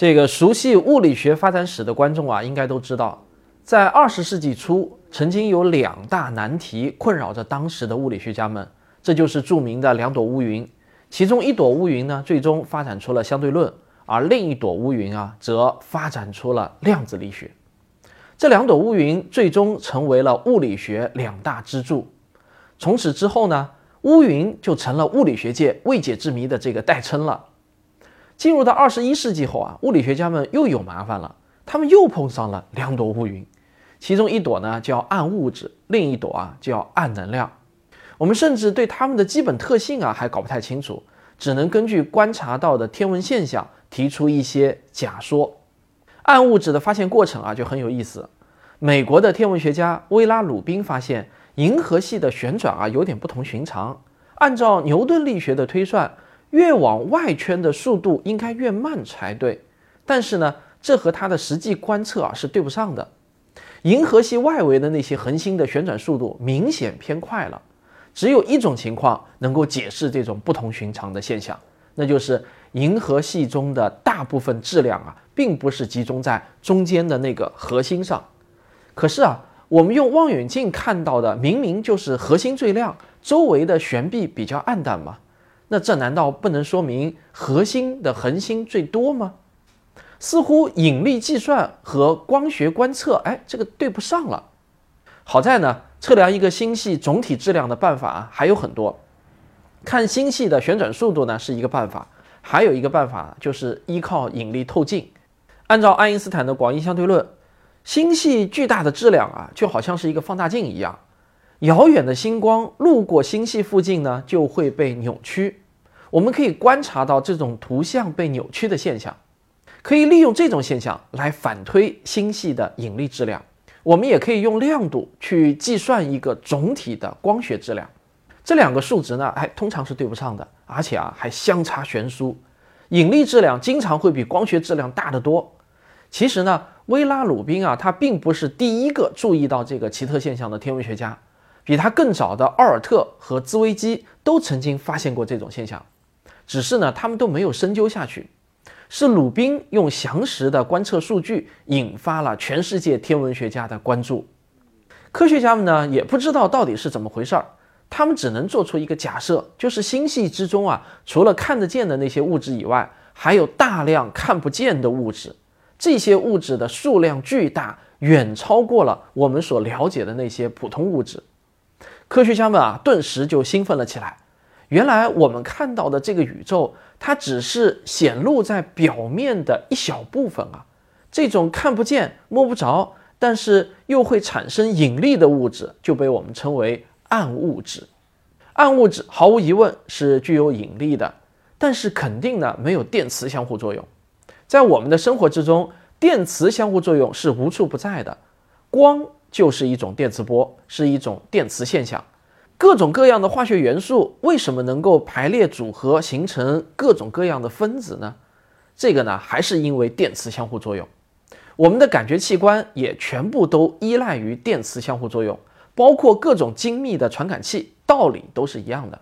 这个熟悉物理学发展史的观众啊，应该都知道，在二十世纪初，曾经有两大难题困扰着当时的物理学家们，这就是著名的两朵乌云。其中一朵乌云呢，最终发展出了相对论，而另一朵乌云啊，则发展出了量子力学。这两朵乌云最终成为了物理学两大支柱。从此之后呢，乌云就成了物理学界未解之谜的这个代称了。进入到二十一世纪后啊，物理学家们又有麻烦了，他们又碰上了两朵乌云，其中一朵呢叫暗物质，另一朵啊叫暗能量。我们甚至对它们的基本特性啊还搞不太清楚，只能根据观察到的天文现象提出一些假说。暗物质的发现过程啊就很有意思。美国的天文学家威拉鲁宾发现，银河系的旋转啊有点不同寻常。按照牛顿力学的推算。越往外圈的速度应该越慢才对，但是呢，这和它的实际观测啊是对不上的。银河系外围的那些恒星的旋转速度明显偏快了。只有一种情况能够解释这种不同寻常的现象，那就是银河系中的大部分质量啊，并不是集中在中间的那个核心上。可是啊，我们用望远镜看到的明明就是核心最亮，周围的悬臂比较暗淡嘛。那这难道不能说明核心的恒星最多吗？似乎引力计算和光学观测，哎，这个对不上了。好在呢，测量一个星系总体质量的办法还有很多。看星系的旋转速度呢是一个办法，还有一个办法就是依靠引力透镜。按照爱因斯坦的广义相对论，星系巨大的质量啊，就好像是一个放大镜一样。遥远的星光路过星系附近呢，就会被扭曲。我们可以观察到这种图像被扭曲的现象，可以利用这种现象来反推星系的引力质量。我们也可以用亮度去计算一个总体的光学质量。这两个数值呢，哎，通常是对不上的，而且啊，还相差悬殊。引力质量经常会比光学质量大得多。其实呢，威拉鲁宾啊，他并不是第一个注意到这个奇特现象的天文学家。比他更早的奥尔特和兹威基都曾经发现过这种现象，只是呢，他们都没有深究下去。是鲁宾用详实的观测数据引发了全世界天文学家的关注。科学家们呢，也不知道到底是怎么回事儿，他们只能做出一个假设，就是星系之中啊，除了看得见的那些物质以外，还有大量看不见的物质。这些物质的数量巨大，远超过了我们所了解的那些普通物质。科学家们啊，顿时就兴奋了起来。原来我们看到的这个宇宙，它只是显露在表面的一小部分啊。这种看不见、摸不着，但是又会产生引力的物质，就被我们称为暗物质。暗物质毫无疑问是具有引力的，但是肯定呢没有电磁相互作用。在我们的生活之中，电磁相互作用是无处不在的。光。就是一种电磁波，是一种电磁现象。各种各样的化学元素为什么能够排列组合形成各种各样的分子呢？这个呢，还是因为电磁相互作用。我们的感觉器官也全部都依赖于电磁相互作用，包括各种精密的传感器，道理都是一样的。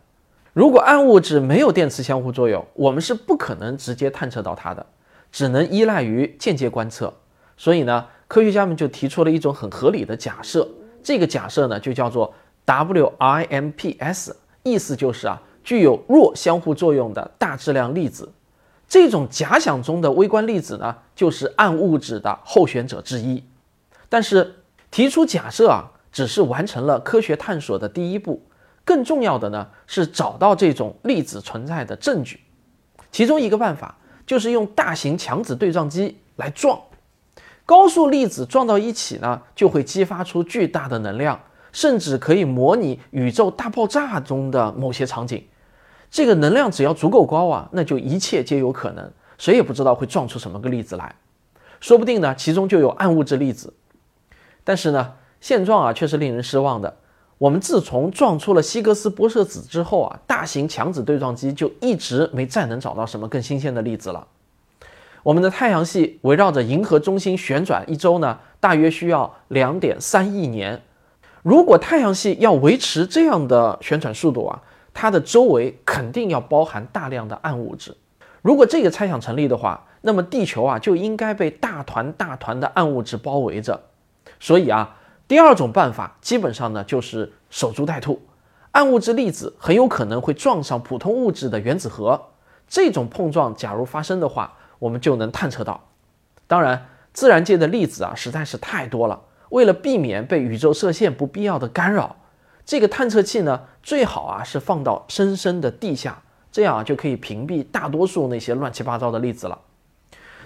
如果暗物质没有电磁相互作用，我们是不可能直接探测到它的，只能依赖于间接观测。所以呢？科学家们就提出了一种很合理的假设，这个假设呢就叫做 WIMPs，意思就是啊，具有弱相互作用的大质量粒子。这种假想中的微观粒子呢，就是暗物质的候选者之一。但是提出假设啊，只是完成了科学探索的第一步，更重要的呢是找到这种粒子存在的证据。其中一个办法就是用大型强子对撞机来撞。高速粒子撞到一起呢，就会激发出巨大的能量，甚至可以模拟宇宙大爆炸中的某些场景。这个能量只要足够高啊，那就一切皆有可能。谁也不知道会撞出什么个粒子来，说不定呢，其中就有暗物质粒子。但是呢，现状啊却是令人失望的。我们自从撞出了希格斯玻色子之后啊，大型强子对撞机就一直没再能找到什么更新鲜的粒子了。我们的太阳系围绕着银河中心旋转一周呢，大约需要两点三亿年。如果太阳系要维持这样的旋转速度啊，它的周围肯定要包含大量的暗物质。如果这个猜想成立的话，那么地球啊就应该被大团大团的暗物质包围着。所以啊，第二种办法基本上呢就是守株待兔，暗物质粒子很有可能会撞上普通物质的原子核，这种碰撞假如发生的话，我们就能探测到。当然，自然界的粒子啊实在是太多了，为了避免被宇宙射线不必要的干扰，这个探测器呢最好啊是放到深深的地下。这样啊，就可以屏蔽大多数那些乱七八糟的粒子了。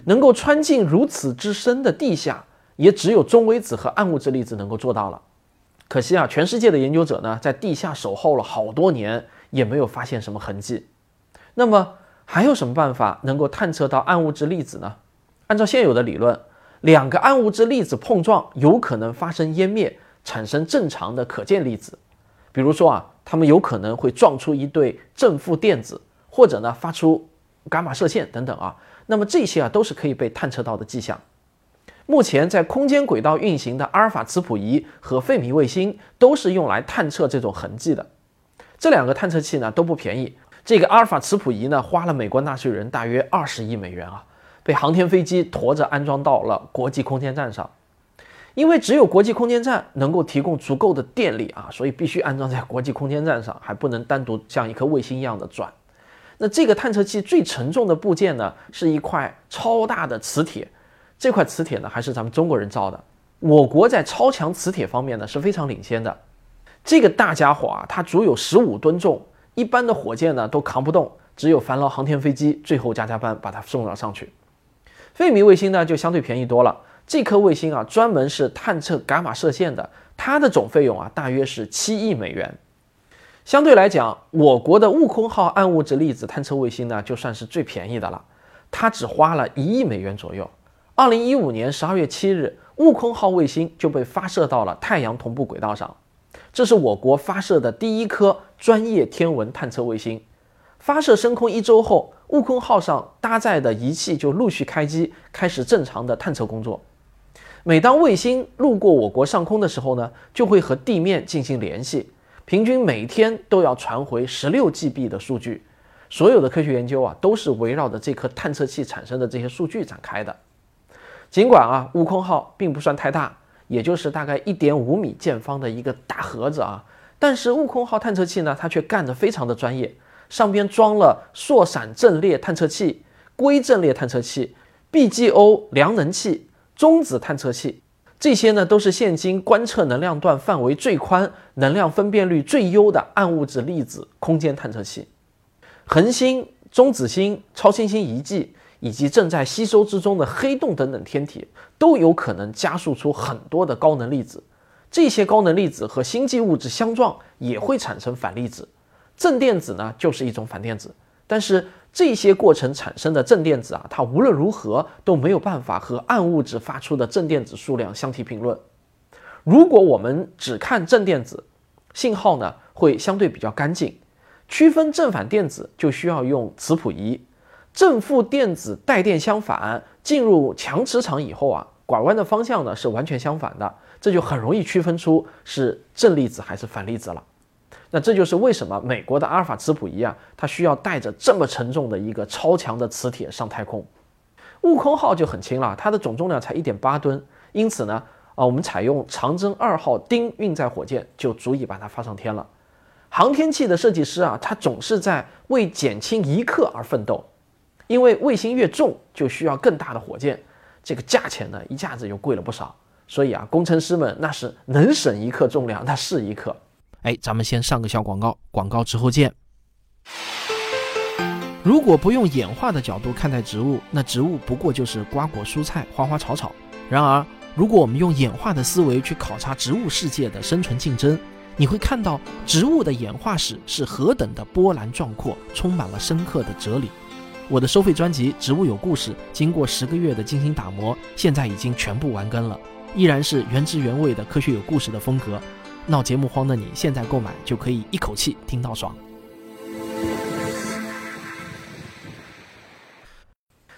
能够穿进如此之深的地下，也只有中微子和暗物质粒子能够做到了。可惜啊，全世界的研究者呢，在地下守候了好多年，也没有发现什么痕迹。那么，还有什么办法能够探测到暗物质粒子呢？按照现有的理论，两个暗物质粒子碰撞有可能发生湮灭，产生正常的可见粒子。比如说啊。它们有可能会撞出一对正负电子，或者呢发出伽马射线等等啊。那么这些啊都是可以被探测到的迹象。目前在空间轨道运行的阿尔法磁谱仪和费米卫星都是用来探测这种痕迹的。这两个探测器呢都不便宜。这个阿尔法磁谱仪呢花了美国纳税人大约二十亿美元啊，被航天飞机驮着安装到了国际空间站上。因为只有国际空间站能够提供足够的电力啊，所以必须安装在国际空间站上，还不能单独像一颗卫星一样的转。那这个探测器最沉重的部件呢，是一块超大的磁铁。这块磁铁呢，还是咱们中国人造的。我国在超强磁铁方面呢是非常领先的。这个大家伙啊，它足有十五吨重，一般的火箭呢都扛不动，只有烦劳航天飞机最后加加班把它送了上去。费米卫星呢就相对便宜多了。这颗卫星啊，专门是探测伽马射线的，它的总费用啊，大约是七亿美元。相对来讲，我国的悟空号暗物质粒子探测卫星呢，就算是最便宜的了，它只花了一亿美元左右。二零一五年十二月七日，悟空号卫星就被发射到了太阳同步轨道上，这是我国发射的第一颗专业天文探测卫星。发射升空一周后，悟空号上搭载的仪器就陆续开机，开始正常的探测工作。每当卫星路过我国上空的时候呢，就会和地面进行联系，平均每天都要传回十六 GB 的数据。所有的科学研究啊，都是围绕着这颗探测器产生的这些数据展开的。尽管啊，悟空号并不算太大，也就是大概一点五米见方的一个大盒子啊，但是悟空号探测器呢，它却干得非常的专业。上边装了硕闪阵列探测器、硅阵列探测器、BGO 量能器、中子探测器，这些呢都是现今观测能量段范围最宽、能量分辨率最优的暗物质粒子空间探测器。恒星、中子星、超新星遗迹以及正在吸收之中的黑洞等等天体，都有可能加速出很多的高能粒子。这些高能粒子和星际物质相撞，也会产生反粒子。正电子呢，就是一种反电子，但是这些过程产生的正电子啊，它无论如何都没有办法和暗物质发出的正电子数量相提并论。如果我们只看正电子，信号呢会相对比较干净。区分正反电子就需要用磁谱仪，正负电子带电相反，进入强磁场以后啊，拐弯的方向呢是完全相反的，这就很容易区分出是正粒子还是反粒子了。那这就是为什么美国的阿尔法磁谱仪啊，它需要带着这么沉重的一个超强的磁铁上太空。悟空号就很轻了，它的总重量才一点八吨，因此呢，啊，我们采用长征二号丁运载火箭就足以把它发上天了。航天器的设计师啊，他总是在为减轻一克而奋斗，因为卫星越重就需要更大的火箭，这个价钱呢一下子就贵了不少。所以啊，工程师们那是能省一克重量那是一克。哎，咱们先上个小广告，广告之后见。如果不用演化的角度看待植物，那植物不过就是瓜果蔬菜、花花草草。然而，如果我们用演化的思维去考察植物世界的生存竞争，你会看到植物的演化史是何等的波澜壮阔，充满了深刻的哲理。我的收费专辑《植物有故事》，经过十个月的精心打磨，现在已经全部完更了，依然是原汁原味的科学有故事的风格。闹节目荒的你，现在购买就可以一口气听到爽。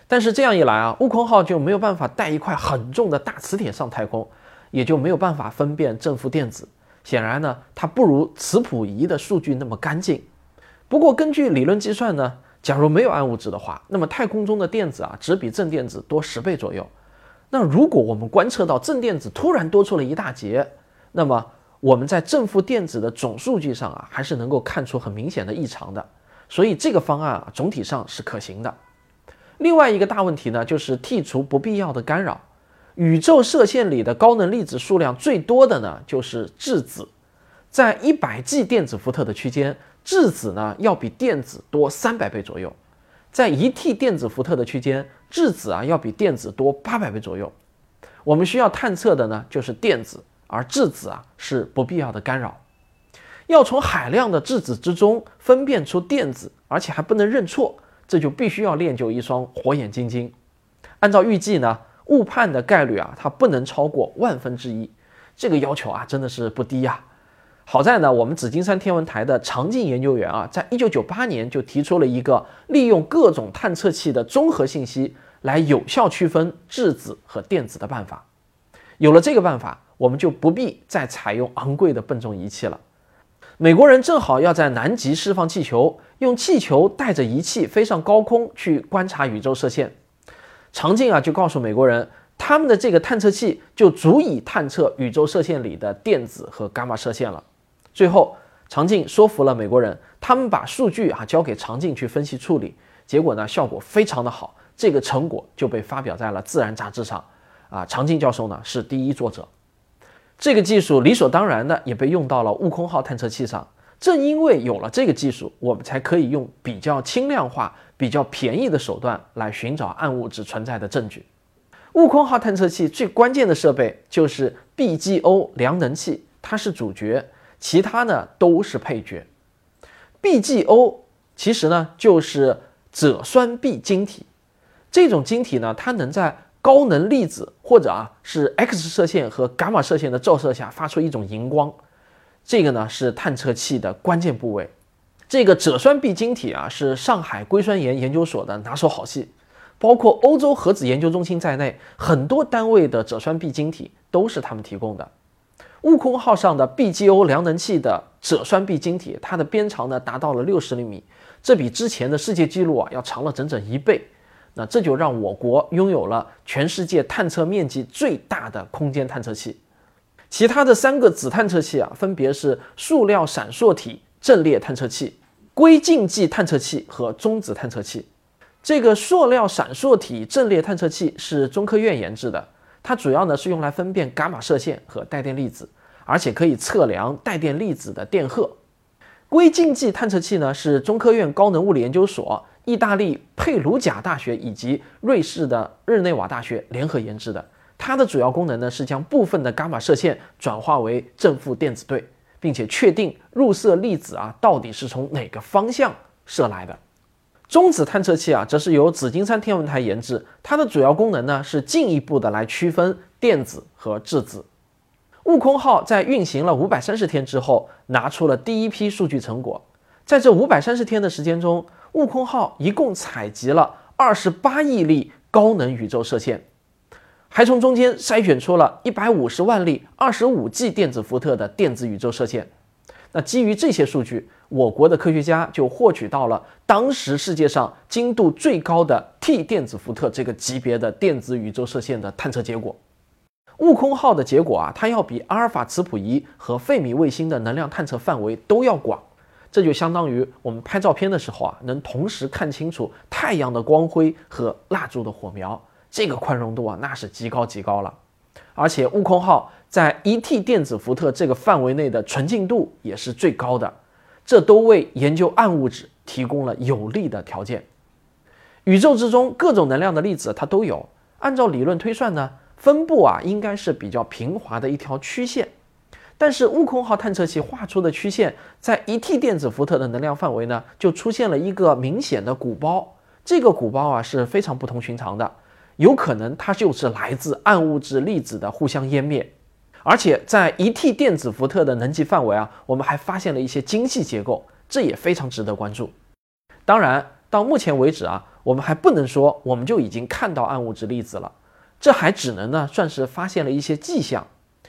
但是这样一来啊，悟空号就没有办法带一块很重的大磁铁上太空，也就没有办法分辨正负电子。显然呢，它不如磁谱仪的数据那么干净。不过根据理论计算呢，假如没有暗物质的话，那么太空中的电子啊，只比正电子多十倍左右。那如果我们观测到正电子突然多出了一大截，那么我们在正负电子的总数据上啊，还是能够看出很明显的异常的。所以这个方案啊，总体上是可行的。另外一个大问题呢，就是剔除不必要的干扰。宇宙射线里的高能粒子数量最多的呢，就是质子，在一百 G 电子伏特的区间，质子呢要比电子多三百倍左右；在一 T 电子伏特的区间，质子啊要比电子多八百倍左右。我们需要探测的呢就是电子，而质子啊是不必要的干扰。要从海量的质子之中分辨出电子，而且还不能认错，这就必须要练就一双火眼金睛。按照预计呢。误判的概率啊，它不能超过万分之一，这个要求啊，真的是不低呀。好在呢，我们紫金山天文台的常进研究员啊，在一九九八年就提出了一个利用各种探测器的综合信息来有效区分质子和电子的办法。有了这个办法，我们就不必再采用昂贵的笨重仪器了。美国人正好要在南极释放气球，用气球带着仪器飞上高空去观察宇宙射线。常进啊，就告诉美国人，他们的这个探测器就足以探测宇宙射线里的电子和伽马射线了。最后，常进说服了美国人，他们把数据啊交给常进去分析处理，结果呢效果非常的好，这个成果就被发表在了《自然》杂志上。啊，常进教授呢是第一作者，这个技术理所当然的也被用到了悟空号探测器上。正因为有了这个技术，我们才可以用比较轻量化。比较便宜的手段来寻找暗物质存在的证据。悟空号探测器最关键的设备就是 BGO 量能器，它是主角，其他呢都是配角。BGO 其实呢就是锗酸铋晶体，这种晶体呢它能在高能粒子或者啊是 X 射线和伽马射线的照射下发出一种荧光，这个呢是探测器的关键部位。这个锗酸铋晶体啊，是上海硅酸盐研究所的拿手好戏，包括欧洲核子研究中心在内，很多单位的锗酸铋晶体都是他们提供的。悟空号上的 BGO 量能器的锗酸铋晶体，它的边长呢达到了六十厘米，这比之前的世界纪录啊要长了整整一倍。那这就让我国拥有了全世界探测面积最大的空间探测器。其他的三个子探测器啊，分别是塑料闪烁体。阵列探测器、硅镜剂探测器和中子探测器。这个塑料闪烁体阵列探测器是中科院研制的，它主要呢是用来分辨伽马射线和带电粒子，而且可以测量带电粒子的电荷。硅镜剂探测器呢是中科院高能物理研究所、意大利佩鲁贾大学以及瑞士的日内瓦大学联合研制的，它的主要功能呢是将部分的伽马射线转化为正负电子对。并且确定入射粒子啊到底是从哪个方向射来的。中子探测器啊，则是由紫金山天文台研制，它的主要功能呢是进一步的来区分电子和质子。悟空号在运行了五百三十天之后，拿出了第一批数据成果。在这五百三十天的时间中，悟空号一共采集了二十八亿粒高能宇宙射线。还从中间筛选出了一百五十万粒二十五 G 电子伏特的电子宇宙射线。那基于这些数据，我国的科学家就获取到了当时世界上精度最高的 T 电子伏特这个级别的电子宇宙射线的探测结果。悟空号的结果啊，它要比阿尔法磁谱仪和费米卫星的能量探测范围都要广。这就相当于我们拍照片的时候啊，能同时看清楚太阳的光辉和蜡烛的火苗。这个宽容度啊，那是极高极高了，而且悟空号在一 T 电子伏特这个范围内的纯净度也是最高的，这都为研究暗物质提供了有利的条件。宇宙之中各种能量的粒子它都有，按照理论推算呢，分布啊应该是比较平滑的一条曲线，但是悟空号探测器画出的曲线在一 T 电子伏特的能量范围呢，就出现了一个明显的鼓包，这个鼓包啊是非常不同寻常的。有可能它就是来自暗物质粒子的互相湮灭，而且在一 T 电子伏特的能级范围啊，我们还发现了一些精细结构，这也非常值得关注。当然，到目前为止啊，我们还不能说我们就已经看到暗物质粒子了，这还只能呢算是发现了一些迹象，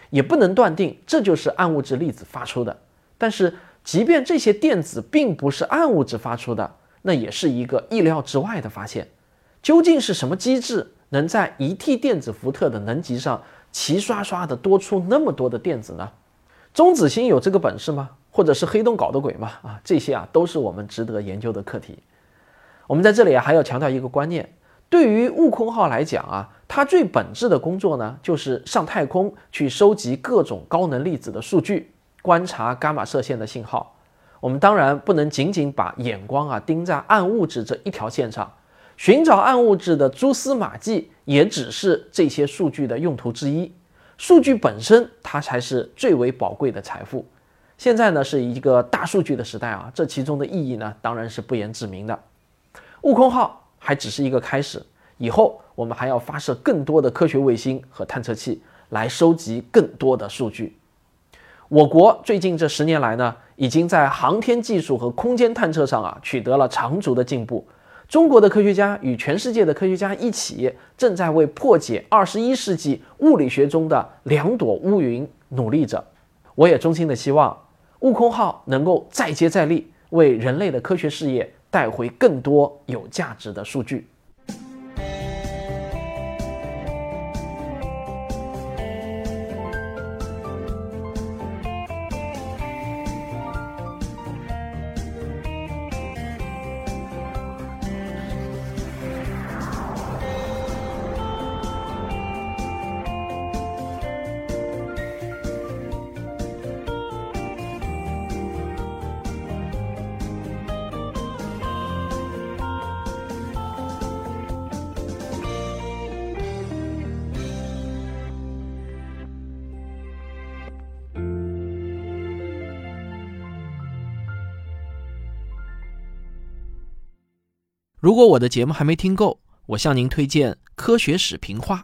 也不能断定这就是暗物质粒子发出的。但是，即便这些电子并不是暗物质发出的，那也是一个意料之外的发现。究竟是什么机制能在一 T 电子伏特的能级上齐刷刷的多出那么多的电子呢？中子星有这个本事吗？或者是黑洞搞的鬼吗？啊，这些啊都是我们值得研究的课题。我们在这里啊还要强调一个观念：对于悟空号来讲啊，它最本质的工作呢，就是上太空去收集各种高能粒子的数据，观察伽马射线的信号。我们当然不能仅仅把眼光啊盯在暗物质这一条线上，寻找暗物质的蛛丝马迹也只是这些数据的用途之一。数据本身，它才是最为宝贵的财富。现在呢是一个大数据的时代啊，这其中的意义呢当然是不言自明的。悟空号还只是一个开始，以后我们还要发射更多的科学卫星和探测器来收集更多的数据。我国最近这十年来呢，已经在航天技术和空间探测上啊取得了长足的进步。中国的科学家与全世界的科学家一起，正在为破解二十一世纪物理学中的两朵乌云努力着。我也衷心的希望。悟空号能够再接再厉，为人类的科学事业带回更多有价值的数据。如果我的节目还没听够，我向您推荐《科学史评话》。